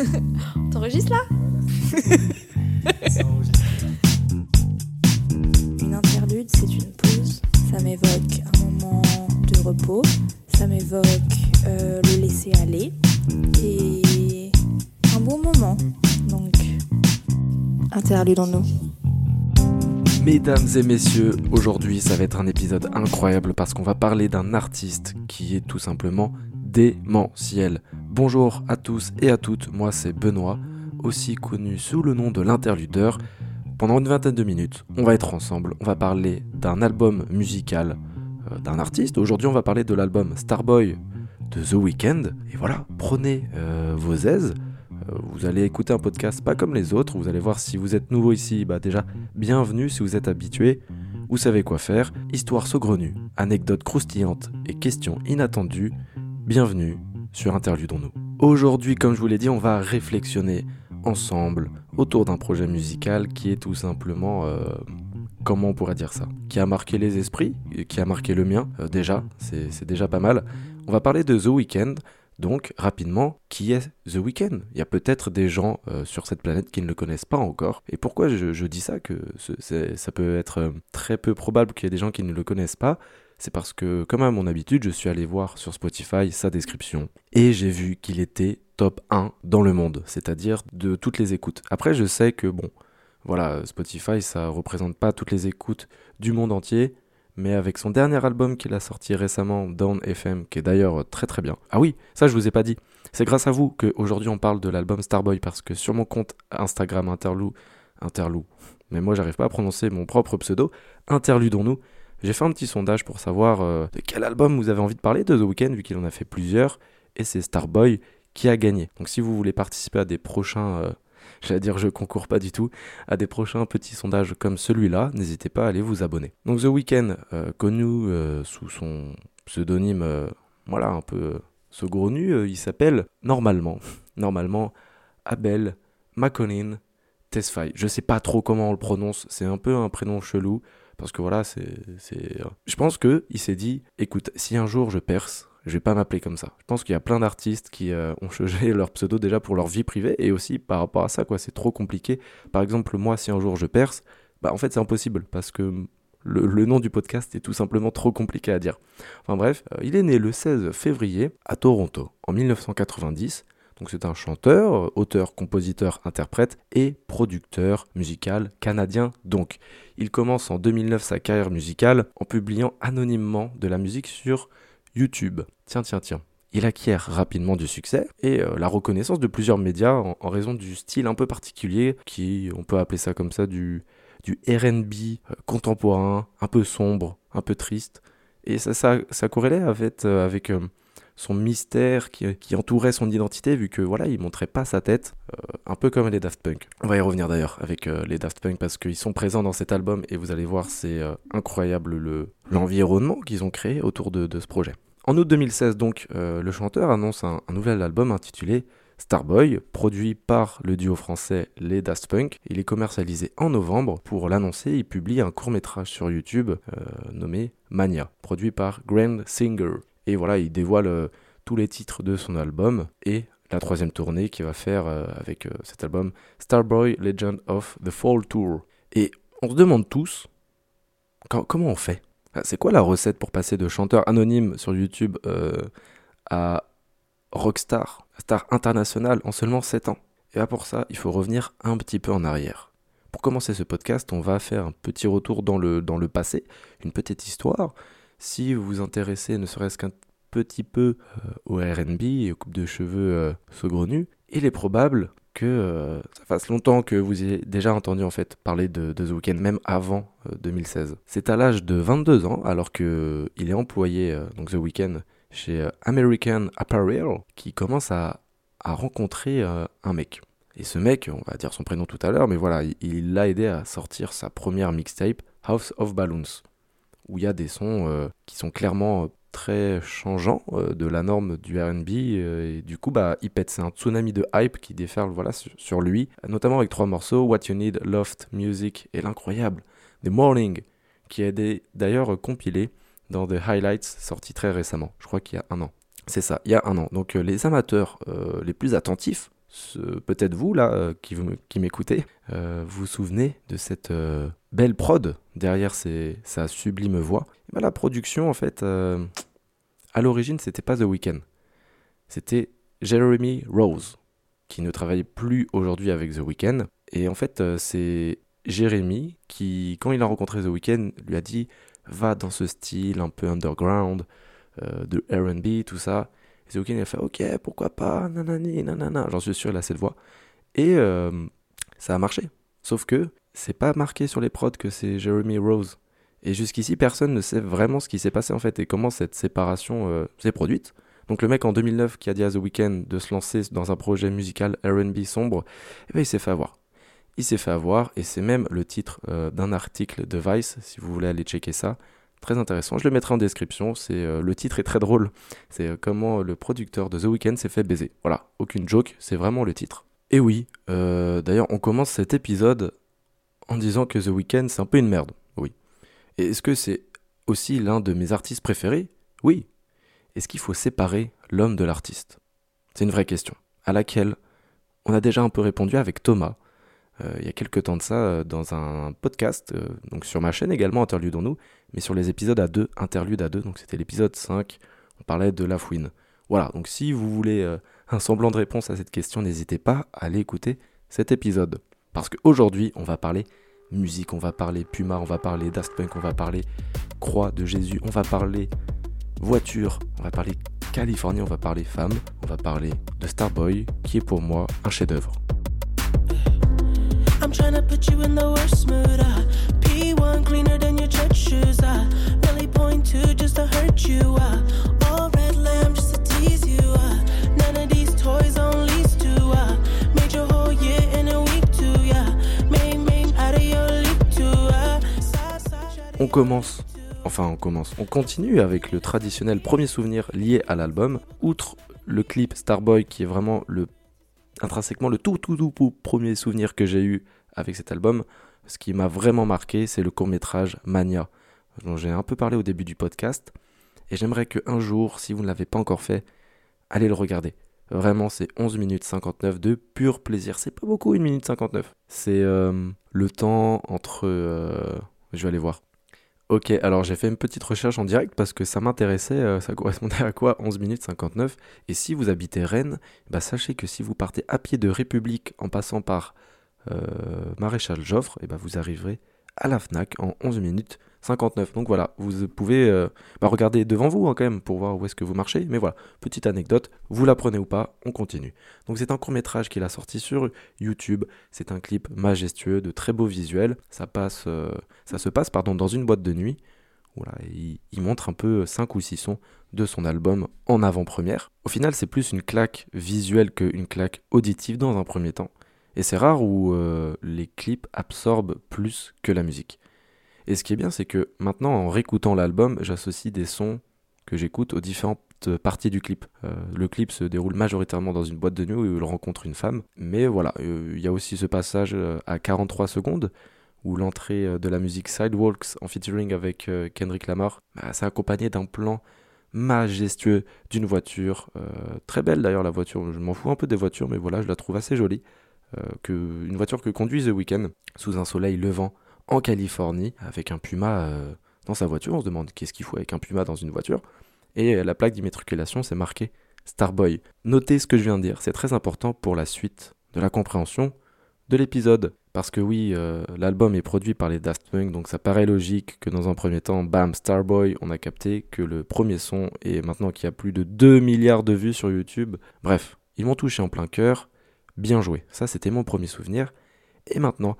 T'enregistres là Une interlude, c'est une pause. Ça m'évoque un moment de repos. Ça m'évoque euh, le laisser aller. Et un bon moment. Donc, interludons-nous. Mesdames et messieurs, aujourd'hui ça va être un épisode incroyable parce qu'on va parler d'un artiste qui est tout simplement démentiel. Bonjour à tous et à toutes, moi c'est Benoît, aussi connu sous le nom de l'interludeur. Pendant une vingtaine de minutes, on va être ensemble, on va parler d'un album musical euh, d'un artiste. Aujourd'hui on va parler de l'album Starboy de The Weeknd. Et voilà, prenez euh, vos aises. Euh, vous allez écouter un podcast pas comme les autres. Vous allez voir si vous êtes nouveau ici, bah déjà bienvenue. Si vous êtes habitué, vous savez quoi faire. Histoire saugrenue, anecdotes croustillantes et questions inattendues. Bienvenue sur Interludons-nous. Aujourd'hui, comme je vous l'ai dit, on va réflexionner ensemble autour d'un projet musical qui est tout simplement, euh, comment on pourrait dire ça, qui a marqué les esprits, qui a marqué le mien euh, déjà, c'est déjà pas mal. On va parler de The Weeknd, donc rapidement, qui est The Weeknd? Il y a peut-être des gens euh, sur cette planète qui ne le connaissent pas encore. Et pourquoi je, dis ça? Que ça peut être très peu probable qu'il y ait des gens qui ne le connaissent pas c'est parce que, comme à mon habitude, je suis allé voir sur Spotify sa description et j'ai vu qu'il était top 1 dans le monde, c'est-à-dire de toutes les écoutes. Après, je sais que, bon, voilà, Spotify, ça représente pas toutes les écoutes du monde entier, mais avec son dernier album qu'il a sorti récemment, Down FM, qui est d'ailleurs très très bien. Ah oui, ça je vous ai pas dit. C'est grâce à vous qu'aujourd'hui on parle de l'album Starboy, parce que sur mon compte Instagram Interlou, Interlou, mais moi j'arrive pas à prononcer mon propre pseudo, Interludons-nous, j'ai fait un petit sondage pour savoir euh, de quel album vous avez envie de parler de The Weeknd, vu qu'il en a fait plusieurs, et c'est Starboy qui a gagné. Donc si vous voulez participer à des prochains, euh, j'allais dire je concours pas du tout, à des prochains petits sondages comme celui-là, n'hésitez pas à aller vous abonner. Donc The Weeknd, euh, connu sous son pseudonyme, voilà, un peu saugrenu, il s'appelle normalement, normalement, Abel McConin Tesfaye. Je sais pas trop comment on le prononce, c'est un peu un prénom chelou. Parce que voilà, c'est. Je pense qu'il s'est dit écoute, si un jour je perce, je vais pas m'appeler comme ça. Je pense qu'il y a plein d'artistes qui euh, ont changé leur pseudo déjà pour leur vie privée et aussi par rapport à ça, quoi. C'est trop compliqué. Par exemple, moi, si un jour je perce, bah en fait, c'est impossible parce que le, nom du podcast est tout simplement trop compliqué à dire. Enfin bref, euh, il est né le 16 février à Toronto en 1990 donc c'est un chanteur, auteur, compositeur, interprète et producteur musical canadien. Donc il commence en 2009 sa carrière musicale en publiant anonymement de la musique sur YouTube. Tiens, tiens, tiens. Il acquiert rapidement du succès et euh, la reconnaissance de plusieurs médias en, raison du style un peu particulier qui, on peut appeler ça comme ça, du, du RB euh, contemporain, un peu sombre, un peu triste. Et ça, ça, ça corrélait avec, euh, avec son mystère qui, entourait son identité, vu que voilà, il montrait pas sa tête, euh, un peu comme les Daft Punk. On va y revenir d'ailleurs avec euh, les Daft Punk parce qu'ils sont présents dans cet album et vous allez voir, c'est euh, incroyable le, l'environnement qu'ils ont créé autour de, ce projet. En août 2016, donc, le chanteur annonce un, nouvel album intitulé Starboy, produit par le duo français Les Daft Punk. Il est commercialisé en novembre. Pour l'annoncer, il publie un court métrage sur YouTube nommé Mania, produit par Grand Singer. Et voilà, il dévoile euh, tous les titres de son album et la troisième tournée qu'il va faire euh, avec euh, cet album Starboy Legend of the Fall Tour. Et on se demande tous comment on fait? Ah, C'est quoi la recette pour passer de chanteur anonyme sur YouTube à rockstar, star international en seulement 7 ans? Et là pour ça, il faut revenir un petit peu en arrière. Pour commencer ce podcast, on va faire un petit retour dans le, dans le passé, une petite histoire, si vous vous intéressez ne serait-ce qu'un petit peu euh, au RB et aux coupes de cheveux euh, saugrenus, il est probable que euh, ça fasse longtemps que vous ayez déjà entendu en fait parler de, The Weeknd, même avant 2016. C'est à l'âge de 22 ans, alors qu'il est employé, donc The Weeknd, chez American Apparel, qui commence à, rencontrer un mec. Et ce mec, on va dire son prénom tout à l'heure, mais voilà, il l'a aidé à sortir sa première mixtape, House of Balloons où il y a des sons euh, qui sont clairement euh, très changeants euh, de la norme du RB et du coup bah il pète c'est un tsunami de hype qui déferle voilà sur, lui notamment avec trois morceaux What You Need, Loft, Music et l'incroyable The Morning qui a d'ailleurs compilé dans The Highlights sorti très récemment. Je crois qu'il y a un an. C'est ça il y a un an. Donc les amateurs les plus attentifs peut-être vous là euh, qui, m'écoutez, euh, vous vous souvenez de cette belle prod derrière sa sublime voix? Ben, la production en fait, à l'origine c'était pas The Weeknd, c'était Jeremy Rose qui ne travaille plus aujourd'hui avec The Weeknd. Et en fait c'est Jeremy qui, quand il a rencontré The Weeknd, lui a dit va dans ce style un peu underground, de RB, tout ça. The il a fait ok, pourquoi pas, nanani, nanana. J'en suis sûr, il a cette voix. Et euh, ça a marché. Sauf que c'est pas marqué sur les prods que c'est Jeremy Rose. Et jusqu'ici, personne ne sait vraiment ce qui s'est passé en fait et comment cette séparation euh, s'est produite. Donc le mec en 2009 qui a dit à The Weeknd de se lancer dans un projet musical RB sombre, eh ben, il s'est fait avoir. Il s'est fait avoir et c'est même le titre euh, d'un article de Vice, si vous voulez aller checker ça, Très intéressant, je le mettrai en description. C'est euh, le titre est très drôle. C'est euh, comment le producteur de The Weeknd s'est fait baiser. Voilà, aucune joke, c'est vraiment le titre. Et oui, euh, d'ailleurs, on commence cet épisode en disant que The Weeknd c'est un peu une merde. Oui. Et est-ce que c'est aussi l'un de mes artistes préférés? Oui. Est-ce qu'il faut séparer l'homme de l'artiste? C'est une vraie question, à laquelle on a déjà un peu répondu avec Thomas, euh, il y a quelques temps de ça euh, dans un podcast, euh, donc sur ma chaîne également, Interludons-nous, mais sur les épisodes à deux, Interlude à deux, donc c'était l'épisode 5, on parlait de la fouine. Voilà, donc si vous voulez un semblant de réponse à cette question, n'hésitez pas à aller écouter cet épisode. Parce qu'aujourd'hui, on va parler musique, on va parler Puma, on va parler Daft Punk, on va parler Croix de Jésus, on va parler voiture, on va parler Californie, on va parler femme, on va parler de Starboy, qui est pour moi un chef-d'œuvre. Uh. P1 cleaner than your church shoes. Really point to just to hurt you. All red lamb just to tease you. None of these toys on commence. Enfin, on commence. On continue avec le traditionnel premier souvenir lié à l'album. Outre le clip Starboy qui est vraiment le intrinsèquement le tout tout tout premier souvenir que j'ai eu avec cet album, ce qui m'a vraiment marqué, c'est le court métrage Mania, dont j'ai un peu parlé au début du podcast. Et j'aimerais que un jour, si vous ne l'avez pas encore fait, allez le regarder. Vraiment, c'est 11 minutes 59 de pur plaisir. C'est pas beaucoup, 1 minute 59. C'est euh, le temps entre... Euh, je vais aller voir. Ok, alors j'ai fait une petite recherche en direct parce que ça m'intéressait, euh, ça correspondait à quoi 11 minutes 59. Et si vous habitez Rennes, bah sachez que si vous partez à pied de République en passant par Maréchal Joffre, et eh ben vous arriverez à la FNAC en 11 minutes 59. Donc voilà, vous pouvez euh, bah, regarder devant vous hein, quand même pour voir où est-ce que vous marchez. Mais voilà, petite anecdote, vous la prenez ou pas, on continue. Donc c'est un court métrage qu'il a sorti sur YouTube. C'est un clip majestueux, de très beaux visuels. Ça, passe, euh, ça se passe pardon, dans une boîte de nuit. Voilà, il, il, montre un peu 5 ou 6 sons de son album en avant-première. Au final, c'est plus une claque visuelle qu'une claque auditive dans un premier temps. Et c'est rare où euh, les clips absorbent plus que la musique. Et ce qui est bien, c'est que maintenant, en réécoutant l'album, j'associe des sons que j'écoute aux différentes parties du clip. Euh, le clip se déroule majoritairement dans une boîte de nuit où il rencontre une femme. Mais voilà, euh, il y a aussi ce passage à 43 secondes où l'entrée de la musique Sidewalks en featuring avec Kendrick Lamar, bah, c'est accompagné d'un plan majestueux d'une voiture. très belle d'ailleurs la voiture, je m'en fous un peu des voitures, mais voilà, je la trouve assez jolie. Euh, que, une voiture que conduit The Weeknd sous un soleil levant en Californie avec un Puma euh, dans sa voiture. On se demande qu'est-ce qu'il faut avec un Puma dans une voiture. Et euh, la plaque d'immatriculation, c'est marqué Starboy. Notez ce que je viens de dire, c'est très important pour la suite de la compréhension de l'épisode. Parce que oui, l'album est produit par les Daft Punk, donc ça paraît logique que dans un premier temps, bam, Starboy, on a capté que le premier son, et maintenant qu'il y a plus de 2 milliards de vues sur YouTube, bref, ils m'ont touché en plein cœur, Bien joué, ça c'était mon premier souvenir. Et maintenant,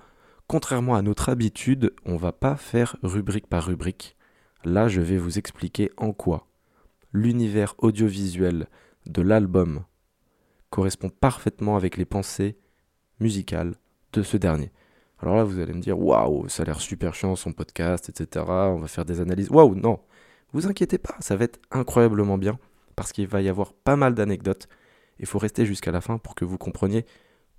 contrairement à notre habitude, on va pas faire rubrique par rubrique. Là, je vais vous expliquer en quoi l'univers audiovisuel de l'album correspond parfaitement avec les pensées musicales de ce dernier. Alors là, vous allez me dire, waouh, ça a l'air super chiant son podcast, etc. On va faire des analyses. Waouh, non, vous inquiétez pas, ça va être incroyablement bien parce qu'il va y avoir pas mal d'anecdotes il faut rester jusqu'à la fin pour que vous compreniez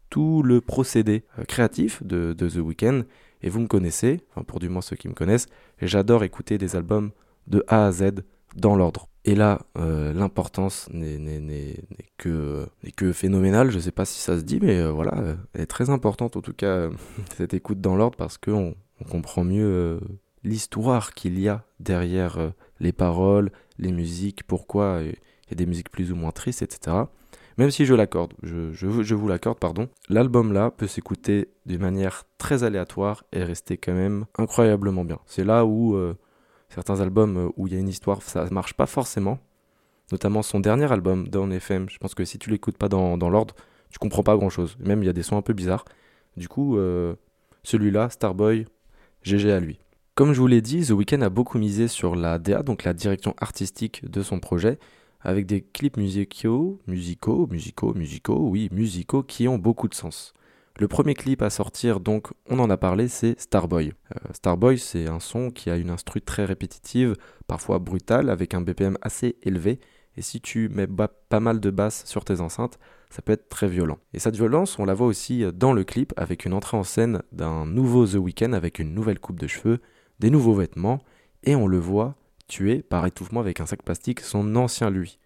tout le procédé euh, créatif de, The Weeknd. Et vous me connaissez, enfin pour du moins ceux qui me connaissent, j'adore écouter des albums de A à Z dans l'ordre. Et là, euh, l'importance n'est que, phénoménale. Je ne sais pas si ça se dit, mais euh, voilà, elle est très importante en tout cas, cette écoute dans l'ordre, parce qu'on on comprend mieux l'histoire qu'il y a derrière les paroles, les musiques, pourquoi il y a des musiques plus ou moins tristes, etc. Même si je l'accorde, je, vous l'accorde, pardon, l'album là peut s'écouter d'une manière très aléatoire et rester quand même incroyablement bien. C'est là où euh, certains albums euh, où il y a une histoire, ça marche pas forcément. Notamment son dernier album, Down FM. Je pense que si tu l'écoutes pas dans, dans l'ordre, tu comprends pas grand chose. Même il y a des sons un peu bizarres. Du coup, euh, celui-là, Starboy, GG à lui. Comme je vous l'ai dit, The Weeknd a beaucoup misé sur la DA, donc la direction artistique de son projet, avec des clips musicaux, musicaux, musicaux, musicaux, oui, musicaux qui ont beaucoup de sens. Le premier clip à sortir, donc, on en a parlé, c'est Starboy. Euh, Starboy, c'est un son qui a une instru très répétitive, parfois brutale, avec un BPM assez élevé. Et si tu mets pas mal de basses sur tes enceintes, ça peut être très violent. Et cette violence, on la voit aussi dans le clip, avec une entrée en scène d'un nouveau The Weeknd avec une nouvelle coupe de cheveux, des nouveaux vêtements, et on le voit tué par étouffement avec un sac plastique son ancien lui.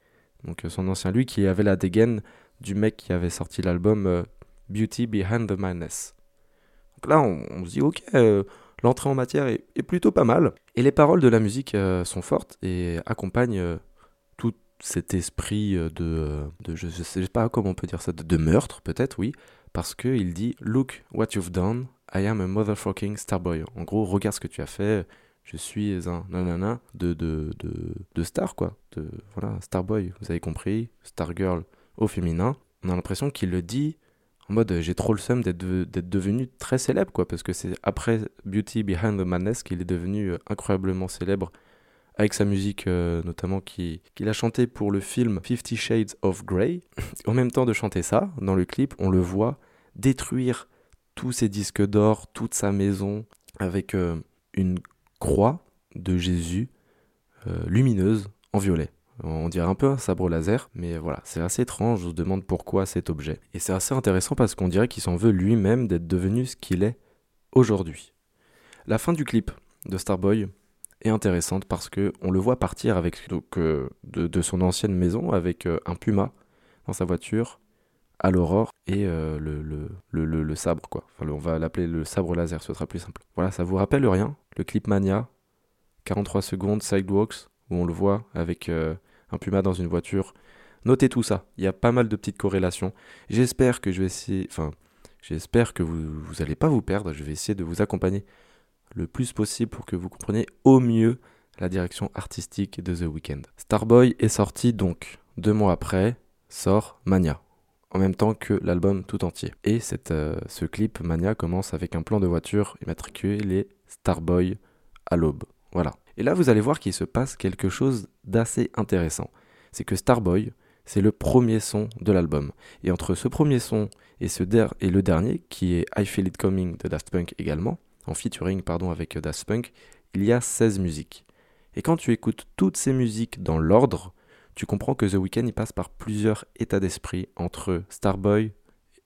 Donc euh, son ancien lui qui avait la dégaine du mec qui avait sorti l'album euh, Beauty Behind the Madness. Donc là on, se dit ok, euh, l'entrée en matière est, plutôt pas mal. Et les paroles de la musique sont fortes et accompagnent tout cet esprit de, de je, sais pas comment on peut dire ça, de, de meurtre peut-être oui, parce qu'il dit Look what you've done, I am a motherfucking starboy. En gros, regarde ce que tu as fait, je suis un nanana de, de, de, de star, quoi. De, voilà, Starboy, vous avez compris, Stargirl au féminin. On a l'impression qu'il le dit en mode j'ai trop le seum d'être devenu très célèbre, quoi, parce que c'est après Beauty Behind the Madness qu'il est devenu euh, incroyablement célèbre avec sa musique euh, notamment qu'il a chanté pour le film Fifty Shades of Grey. en même temps de chanter ça, dans le clip, on le voit détruire tous ses disques d'or, toute sa maison, avec euh, une croix de Jésus euh, lumineuse en violet. On dirait un peu un sabre laser, mais voilà, c'est assez étrange, je vous demande pourquoi cet objet. Et c'est assez intéressant parce qu'on dirait qu'il s'en veut lui-même d'être devenu ce qu'il est aujourd'hui. La fin du clip de Starboy est intéressante parce que on le voit partir avec donc, euh, de, son ancienne maison avec euh, un puma dans sa voiture à l'aurore et le, le, le, sabre quoi. On va l'appeler le sabre laser, ce sera plus simple. Voilà, ça vous rappelle rien le clip Mania, 43 secondes, Sidewalks, où on le voit avec euh, un puma dans une voiture. Notez tout ça, il y a pas mal de petites corrélations. J'espère que je vais essayer, enfin, j'espère que vous, vous allez pas vous perdre, je vais essayer de vous accompagner le plus possible pour que vous compreniez au mieux la direction artistique de The Weeknd. Starboy est sorti donc deux mois après, sort Mania en même temps que l'album tout entier. Et euh, ce clip Mania commence avec un plan de voiture immatriculé Starboy à l'aube. Voilà. Et là, vous allez voir qu'il se passe quelque chose d'assez intéressant. C'est que Starboy, c'est le premier son de l'album. Et entre ce premier son et, ce et le dernier, qui est I Feel It Coming de Daft Punk également, en featuring pardon, avec Daft Punk, il y a 16 musiques. Et quand tu écoutes toutes ces musiques dans l'ordre, tu comprends que The Weeknd il passe par plusieurs états d'esprit entre Starboy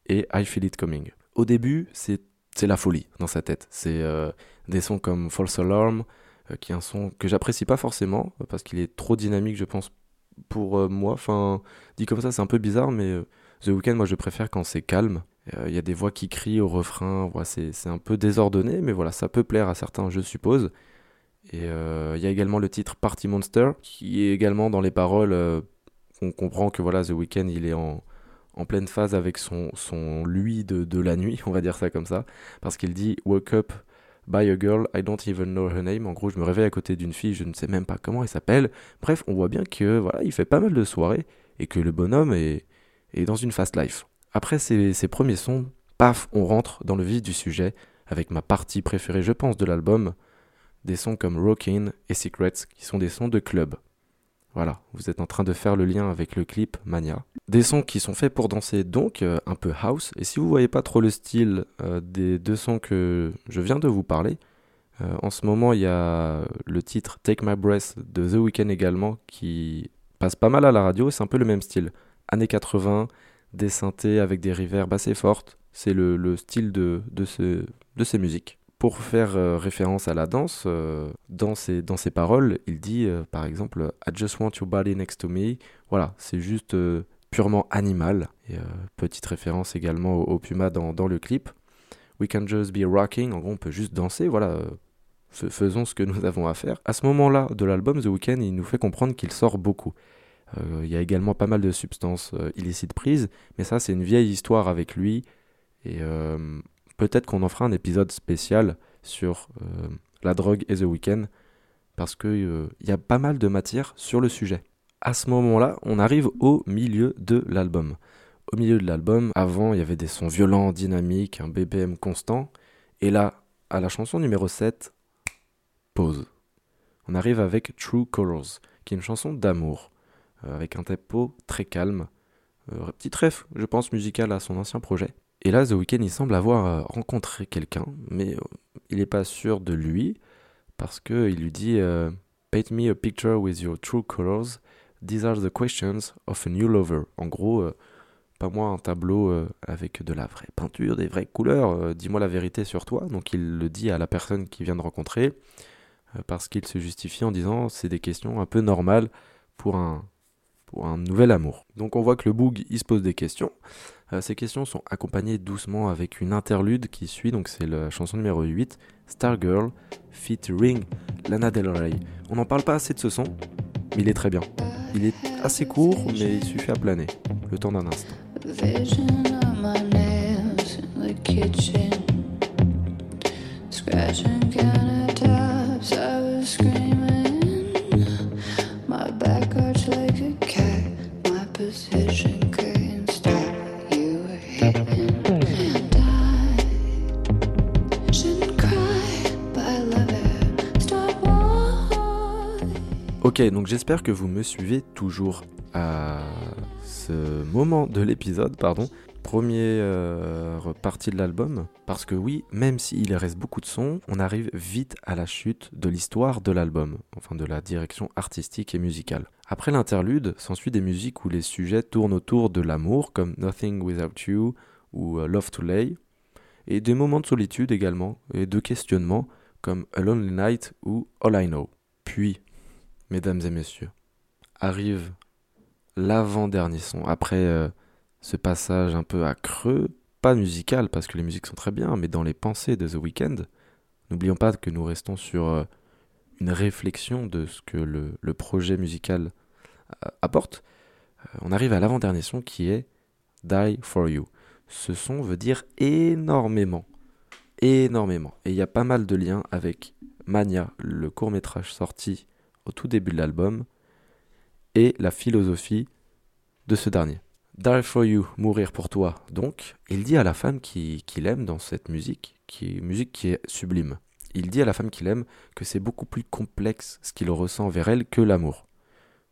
et I Feel It Coming. Au début, c'est la folie dans sa tête. C'est euh, des sons comme False Alarm, euh, qui est un son que j'apprécie pas forcément parce qu'il est trop dynamique, je pense, pour euh, moi. Enfin, dit comme ça, c'est un peu bizarre, mais The Weeknd, moi, je préfère quand c'est calme. Il y a des voix qui crient au refrain, c'est un peu désordonné, mais voilà, ça peut plaire à certains, je suppose. Et euh, il y a également le titre Party Monster, qui est également dans les paroles. Euh, on comprend que voilà, The Weeknd, il est en, en pleine phase avec son, son lui de, de, la nuit, on va dire ça comme ça, parce qu'il dit Woke up by a girl, I don't even know her name. En gros, je me réveille à côté d'une fille, je ne sais même pas comment elle s'appelle. Bref, on voit bien que voilà, il fait pas mal de soirées et que le bonhomme est, est dans une fast life. Après ces, ces premiers sons, paf, on rentre dans le vif du sujet avec ma partie préférée, je pense, de l'album des sons comme Rockin' et Secrets qui sont des sons de club. Voilà, vous êtes en train de faire le lien avec le clip Mania. Des sons qui sont faits pour danser donc euh, un peu house. Et si vous voyez pas trop le style euh, des deux sons que je viens de vous parler, euh, en ce moment il y a le titre Take My Breath de The Weeknd également qui passe pas mal à la radio. C'est un peu le même style. Années 80, des synthés avec des reverbs assez fortes. C'est le, style de, de, ce, de ces musiques. Pour faire référence à la danse, dans, ses, dans ses paroles, il dit par exemple I just want your body next to me. Voilà, c'est juste purement animal. Et petite référence également au, Puma dans, dans, le clip. We can just be rocking. En gros, on peut juste danser. Voilà, faisons ce que nous avons à faire. À ce moment-là de l'album, The Weeknd, il nous fait comprendre qu'il sort beaucoup. Euh, il y a également pas mal de substances euh, illicites prises, mais ça c'est une vieille histoire avec lui. Et euh, peut-être qu'on en fera un épisode spécial sur la drogue et The Weeknd, parce qu'il y a pas mal de matière sur le sujet. À ce moment-là, on arrive au milieu de l'album. Au milieu de l'album, avant, il y avait des sons violents, dynamiques, un BPM constant. Et là, à la chanson numéro 7, pause. On arrive avec True Colors, qui est une chanson d'amour. Euh, avec un tempo très calme. Euh, petit ref, je pense, musical à son ancien projet. Et là, The Weeknd, il semble avoir euh, rencontré quelqu'un, mais il n'est pas sûr de lui, parce qu'il lui dit Paint me a picture with your true colors. These are the questions of a new lover. En gros, pas moi un tableau avec de la vraie peinture, des vraies couleurs. Dis-moi la vérité sur toi. Donc il le dit à la personne qu'il vient de rencontrer, parce qu'il se justifie en disant c'est des questions un peu normales pour un, pour un nouvel amour. Donc on voit que le Boog, il se pose des questions. Euh, ces questions sont accompagnées doucement avec une interlude qui suit, donc c'est la chanson numéro 8, Stargirl, featuring Lana Del Rey. On n'en parle pas assez de ce son, mais il est très bien. Il est assez court, mais il suffit à planer, le temps d'un instant. Donc j'espère que vous me suivez toujours à ce moment de l'épisode, pardon. Première euh, partie de l'album, parce que oui, même s'il reste beaucoup de sons, on arrive vite à la chute de l'histoire de l'album, enfin de la direction artistique et musicale. Après l'interlude, s'ensuit des musiques où les sujets tournent autour de l'amour, comme Nothing Without You ou euh, Love to Lay, et des moments de solitude également, et de questionnement, comme A Lonely Night ou All I Know. Puis, mesdames et messieurs, arrive l'avant-dernier son. Après euh, ce passage un peu à creux, pas musical parce que les musiques sont très bien, mais dans les pensées de The Weeknd, n'oublions pas que nous restons sur euh, une réflexion de ce que le, projet musical euh, apporte. on arrive à l'avant-dernier son qui est Die for You. Ce son veut dire énormément, énormément. Et il y a pas mal de liens avec Mania, le court métrage sorti tout début de l'album, et la philosophie de ce dernier. Die for you, mourir pour toi. Donc, il dit à la femme qu'il qui aime dans cette musique, qui musique qui est sublime. Il dit à la femme qu'il aime que c'est beaucoup plus complexe ce qu'il ressent vers elle que l'amour.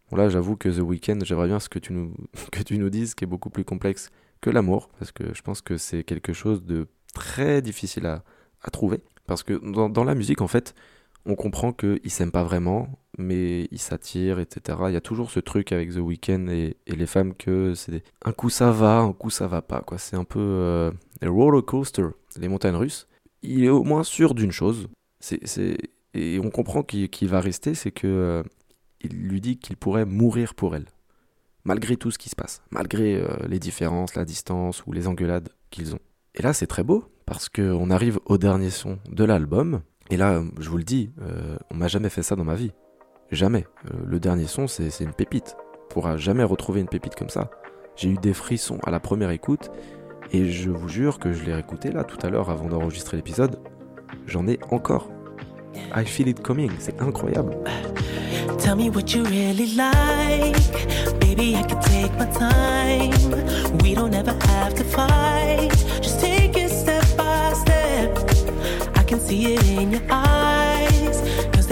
Bon là, j'avoue que The Weeknd, j'aimerais bien ce que tu nous que tu nous dises, qui est beaucoup plus complexe que l'amour, parce que je pense que c'est quelque chose de très difficile à, trouver. Parce que dans, dans la musique, en fait, on comprend qu'ils s'aiment pas vraiment, mais ils s'attirent, etc. Il y a toujours ce truc avec The Weeknd et, les femmes que c'est un coup ça va, un coup ça va pas. C'est un peu euh, les roller coaster, les montagnes russes. Il est au moins sûr d'une chose, et on comprend qu'il, va rester, c'est que euh, il lui dit qu'il pourrait mourir pour elle, malgré tout ce qui se passe, malgré euh, les différences, la distance ou les engueulades qu'ils ont. Et là, c'est très beau parce qu'on arrive au dernier son de l'album et là, je vous le dis, euh, on m'a jamais fait ça dans ma vie. Jamais. Euh, le dernier son, c'est une pépite. On pourra jamais retrouver une pépite comme ça. J'ai eu des frissons à la première écoute, et je vous jure que je l'ai réécouté là tout à l'heure avant d'enregistrer l'épisode. J'en ai encore. I feel it coming, c'est incroyable. Tell me what you really like. Baby, I can take my time. We don't ever have to fight. Just take it step by step. can see it in your eyes.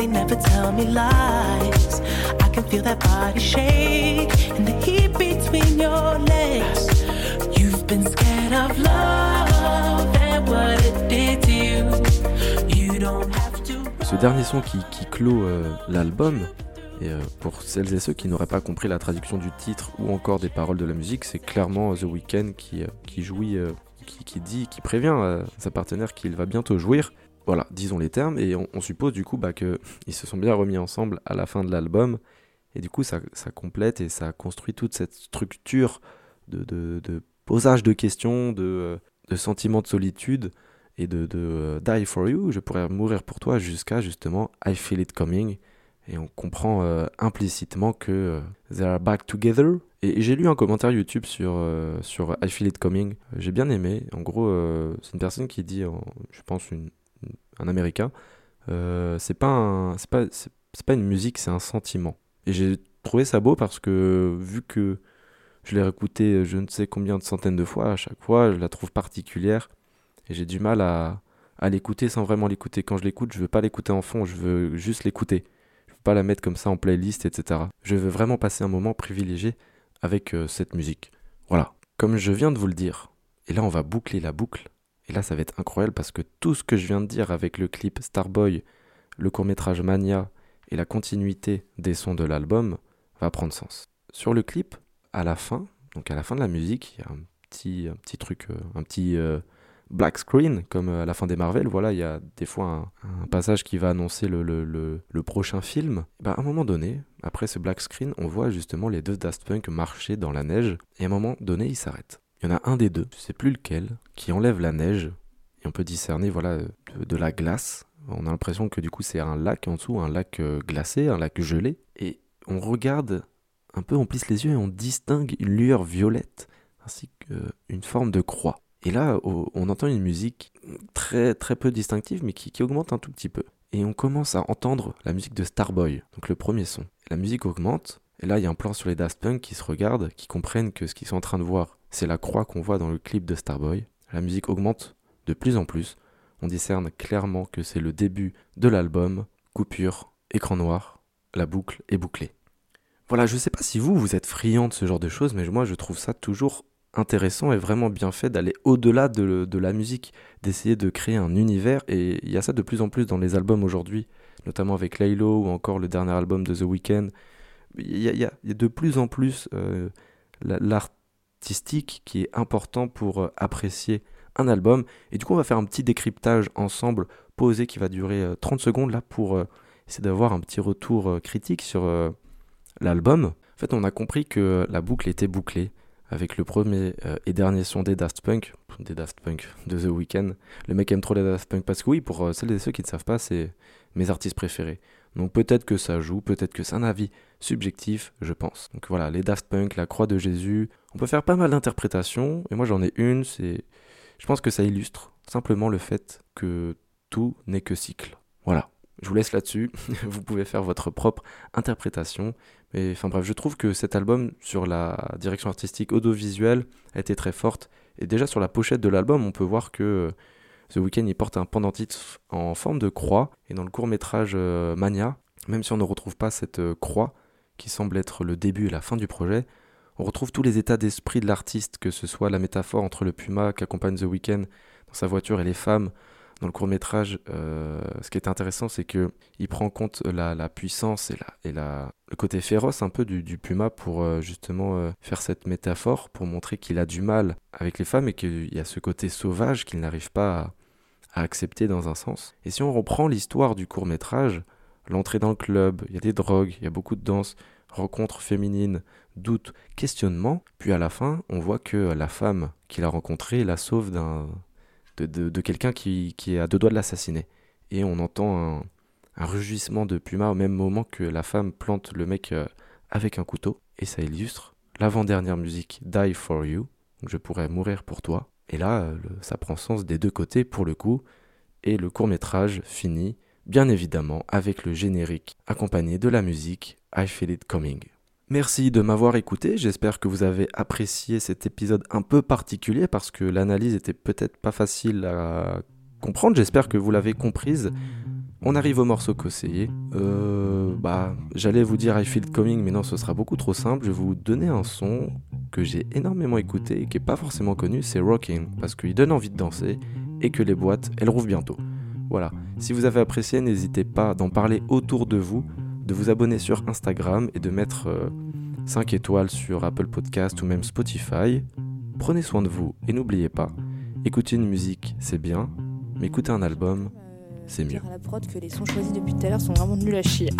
Never tell me lies. I can feel that body shake and the heat between your legs. You've been scared of love. Ce dernier son qui, clôt euh, l'album, et euh, pour celles et ceux qui n'auraient pas compris la traduction du titre ou encore des paroles de la musique, c'est clairement The Weeknd qui, euh, jouit, euh, qui, qui, dit, qui prévient sa partenaire qu'il va bientôt jouir Voilà, disons les termes, et on, suppose du coup bah, qu'ils se sont bien remis ensemble à la fin de l'album, et du coup ça, complète et ça construit toute cette structure de, posage de questions, de, de sentiments de solitude, et de, de Die for You, je pourrais mourir pour toi, jusqu'à justement I Feel It Coming, et on comprend euh, implicitement que euh, they are back together. Et, j'ai lu un commentaire YouTube sur, euh, sur I Feel It Coming. J'ai bien aimé. En gros, c'est une personne qui dit, je pense une, un américain, c'est pas, c'est pas, c'est pas une musique, c'est un sentiment. Et j'ai trouvé ça beau parce que vu que je l'ai réécouté je ne sais combien de centaines de fois, à chaque fois, je la trouve particulière. Et j'ai du mal à, à l'écouter sans vraiment l'écouter. Quand je l'écoute, je veux pas l'écouter en fond, je veux juste l'écouter pas la mettre comme ça en playlist, etc. Je veux vraiment passer un moment privilégié avec euh, cette musique. Voilà. Comme je viens de vous le dire, et là on va boucler la boucle, et là ça va être incroyable parce que tout ce que je viens de dire avec le clip Starboy, le court métrage Mania et la continuité des sons de l'album va prendre sens. Sur le clip, à la fin, donc à la fin de la musique, il y a un petit, un petit truc, euh, un petit euh, black screen, comme euh, à la fin des Marvel, voilà, il y a des fois un, passage qui va annoncer le, le, le, prochain film. Bah, à un moment donné, après ce black screen, on voit justement les deux Daft Punk marcher dans la neige, et à un moment donné, ils s'arrêtent. Il y en a un des deux, je sais plus lequel, qui enlève la neige, et on peut discerner voilà, de, la glace. On a l'impression que du coup c'est un lac en dessous, un lac euh, glacé, un lac gelé, et on regarde un peu, on plisse les yeux et on distingue une lueur violette, ainsi qu'une forme de croix. Et là, on entend une musique très, très peu distinctive, mais qui, augmente un tout petit peu. Et on commence à entendre la musique de Starboy, donc le premier son. La musique augmente, et là, il y a un plan sur les Daft Punk qui se regardent, qui comprennent que ce qu'ils sont en train de voir, c'est la croix qu'on voit dans le clip de Starboy. La musique augmente de plus en plus. On discerne clairement que c'est le début de l'album. Coupure, écran noir, la boucle est bouclée. Voilà, je sais pas si vous, vous êtes friand de ce genre de choses, mais moi, je trouve ça toujours intéressant et vraiment bien fait d'aller au-delà de, la musique, d'essayer de créer un univers. Et il y a ça de plus en plus dans les albums aujourd'hui, notamment avec Laylo ou encore le dernier album de The Weeknd. Il y a, de plus en plus euh, qui est important pour euh, apprécier un album. Et du coup, on va faire un petit décryptage ensemble, posé, qui va durer 30 euh, secondes là pour essayer d'avoir un petit retour critique sur l'album. En fait, on a compris que la boucle était bouclée avec le premier euh, et dernier son des Daft Punk, des Daft Punk de The Weeknd. Le mec aime trop les Daft Punk parce que oui, pour euh, celles et ceux qui ne savent pas, c'est mes artistes préférés. Donc peut-être que ça joue, peut-être que c'est un avis subjectif, je pense. Donc voilà, les Daft Punk, la croix de Jésus, on peut faire pas mal d'interprétations, et moi j'en ai une, c'est... Je pense que ça illustre simplement le fait que tout n'est que cycle. Voilà. Je vous laisse là-dessus. vous pouvez faire votre propre interprétation. Mais enfin bref, je trouve que cet album, sur la direction artistique audiovisuelle, a été très forte. Et déjà sur la pochette de l'album, on peut voir que The Weeknd il porte un pendentif en forme de croix. Et dans le court métrage euh, Mania, même si on ne retrouve pas cette euh, croix, qui semble être le début et la fin du projet, on retrouve tous les états d'esprit de l'artiste, que ce soit la métaphore entre le puma qu'accompagne The Weeknd dans sa voiture et les femmes, dans le court métrage, euh, ce qui est intéressant, c'est que il prend en compte la, puissance et, la, et la, le côté féroce un peu du, puma pour euh, justement euh, faire cette métaphore, pour montrer qu'il a du mal avec les femmes et qu'il y a ce côté sauvage qu'il n'arrive pas à, accepter dans un sens. Et si on reprend l'histoire du court métrage, l'entrée dans le club, il y a des drogues, il y a beaucoup de danse, rencontres féminines, doutes, questionnements, puis à la fin, on voit que la femme qu'il a rencontrée la sauve d'un de, quelqu'un qui, qui, est à deux doigts de l'assassiner. Et on entend un, rugissement de Puma au même moment que la femme plante le mec euh, avec un couteau. Et ça illustre l'avant-dernière musique Die for You, je pourrais mourir pour toi. Et là, euh, ça prend sens des deux côtés pour le coup. Et le court métrage finit, bien évidemment, avec le générique accompagné de la musique I Feel It Coming. Merci de m'avoir écouté, j'espère que vous avez apprécié cet épisode un peu particulier parce que l'analyse était peut-être pas facile à comprendre, j'espère que vous l'avez comprise. On arrive au morceau conseillé. Euh, bah, j'allais vous dire I Feel Coming, mais non, ce sera beaucoup trop simple. Je vais vous donner un son que j'ai énormément écouté et qui est pas forcément connu, c'est Rocking, parce qu'il donne envie de danser et que les boîtes, elles rouvrent bientôt. Voilà. Si vous avez apprécié, n'hésitez pas d'en parler autour de vous de vous abonner sur Instagram et de mettre 5 euh, étoiles sur Apple Podcast ou même Spotify. Prenez soin de vous et n'oubliez pas, écouter une musique c'est bien, mais écouter un album, c'est mieux. dire à la prod que les sons choisis depuis tout à l'heure sont vraiment nuls à chier.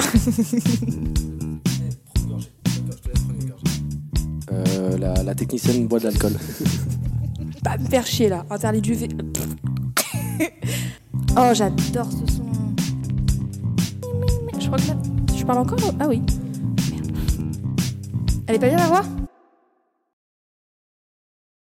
Euh, la, la technicienne boit de l'alcool. Pas me faire chier là, interdit du V. oh, j'adore ce son. Je crois que là. Je parle encore? Ah oui. Merde. Elle est pas bien à voir